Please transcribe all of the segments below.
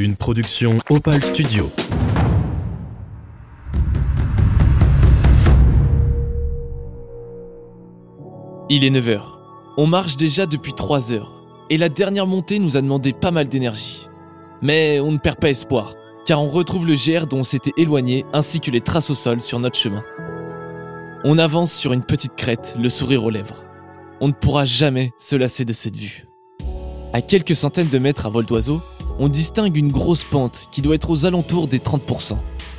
Une production Opal Studio. Il est 9h. On marche déjà depuis 3 heures. Et la dernière montée nous a demandé pas mal d'énergie. Mais on ne perd pas espoir, car on retrouve le GR dont on s'était éloigné ainsi que les traces au sol sur notre chemin. On avance sur une petite crête, le sourire aux lèvres. On ne pourra jamais se lasser de cette vue. À quelques centaines de mètres à vol d'oiseau, on distingue une grosse pente qui doit être aux alentours des 30%.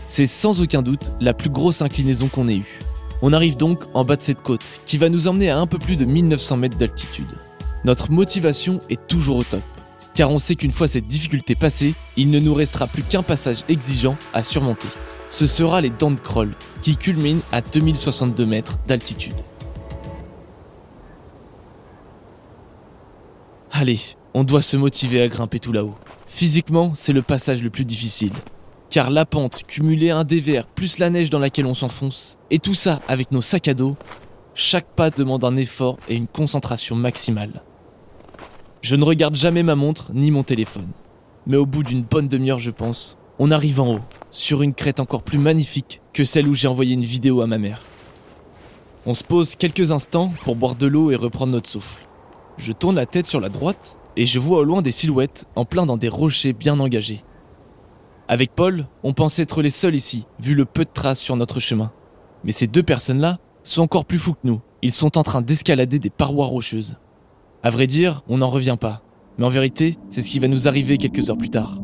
C'est sans aucun doute la plus grosse inclinaison qu'on ait eue. On arrive donc en bas de cette côte, qui va nous emmener à un peu plus de 1900 mètres d'altitude. Notre motivation est toujours au top, car on sait qu'une fois cette difficulté passée, il ne nous restera plus qu'un passage exigeant à surmonter. Ce sera les dents de Kroll, qui culminent à 2062 mètres d'altitude. Allez, on doit se motiver à grimper tout là-haut. Physiquement, c'est le passage le plus difficile. Car la pente, cumulée un dévers, plus la neige dans laquelle on s'enfonce, et tout ça avec nos sacs à dos, chaque pas demande un effort et une concentration maximale. Je ne regarde jamais ma montre ni mon téléphone. Mais au bout d'une bonne demi-heure, je pense, on arrive en haut, sur une crête encore plus magnifique que celle où j'ai envoyé une vidéo à ma mère. On se pose quelques instants pour boire de l'eau et reprendre notre souffle. Je tourne la tête sur la droite et je vois au loin des silhouettes en plein dans des rochers bien engagés. Avec Paul, on pensait être les seuls ici, vu le peu de traces sur notre chemin. Mais ces deux personnes-là sont encore plus fous que nous. Ils sont en train d'escalader des parois rocheuses. À vrai dire, on n'en revient pas. Mais en vérité, c'est ce qui va nous arriver quelques heures plus tard.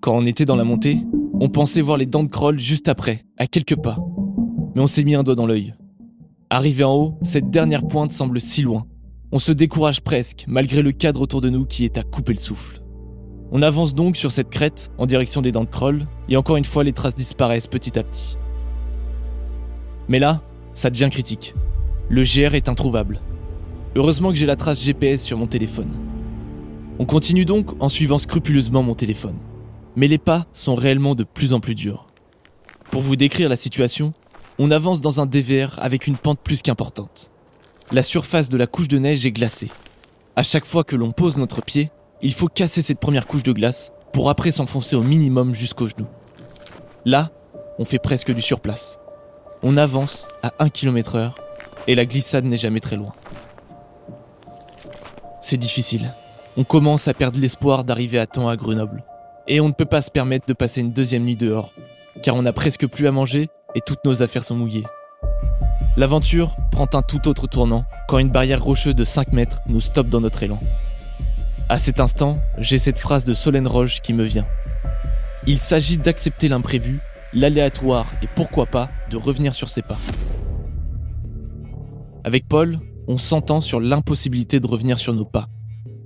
Quand on était dans la montée, on pensait voir les dents de Kroll juste après, à quelques pas. Mais on s'est mis un doigt dans l'œil. Arrivé en haut, cette dernière pointe semble si loin. On se décourage presque, malgré le cadre autour de nous qui est à couper le souffle. On avance donc sur cette crête en direction des dents de Kroll, et encore une fois les traces disparaissent petit à petit. Mais là, ça devient critique. Le GR est introuvable. Heureusement que j'ai la trace GPS sur mon téléphone. On continue donc en suivant scrupuleusement mon téléphone. Mais les pas sont réellement de plus en plus durs. Pour vous décrire la situation, on avance dans un dévers avec une pente plus qu'importante. La surface de la couche de neige est glacée. À chaque fois que l'on pose notre pied, il faut casser cette première couche de glace pour après s'enfoncer au minimum jusqu'aux genoux. Là, on fait presque du surplace. On avance à 1 km heure et la glissade n'est jamais très loin. C'est difficile. On commence à perdre l'espoir d'arriver à temps à Grenoble. Et on ne peut pas se permettre de passer une deuxième nuit dehors, car on n'a presque plus à manger et toutes nos affaires sont mouillées. L'aventure prend un tout autre tournant quand une barrière rocheuse de 5 mètres nous stoppe dans notre élan. À cet instant, j'ai cette phrase de Solène Roche qui me vient. Il s'agit d'accepter l'imprévu, l'aléatoire et pourquoi pas de revenir sur ses pas. Avec Paul, on s'entend sur l'impossibilité de revenir sur nos pas.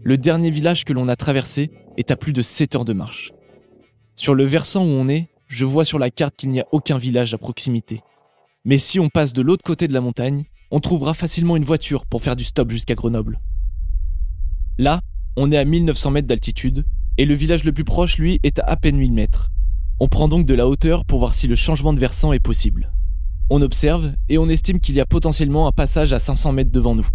Le dernier village que l'on a traversé est à plus de 7 heures de marche. Sur le versant où on est, je vois sur la carte qu'il n'y a aucun village à proximité. Mais si on passe de l'autre côté de la montagne, on trouvera facilement une voiture pour faire du stop jusqu'à Grenoble. Là, on est à 1900 mètres d'altitude, et le village le plus proche, lui, est à à peine 1000 mètres. On prend donc de la hauteur pour voir si le changement de versant est possible. On observe, et on estime qu'il y a potentiellement un passage à 500 mètres devant nous.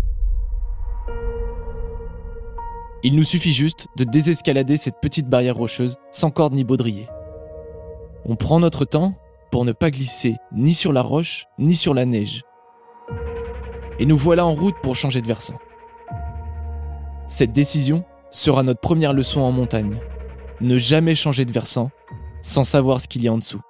Il nous suffit juste de désescalader cette petite barrière rocheuse sans corde ni baudrier. On prend notre temps pour ne pas glisser ni sur la roche ni sur la neige. Et nous voilà en route pour changer de versant. Cette décision sera notre première leçon en montagne. Ne jamais changer de versant sans savoir ce qu'il y a en dessous.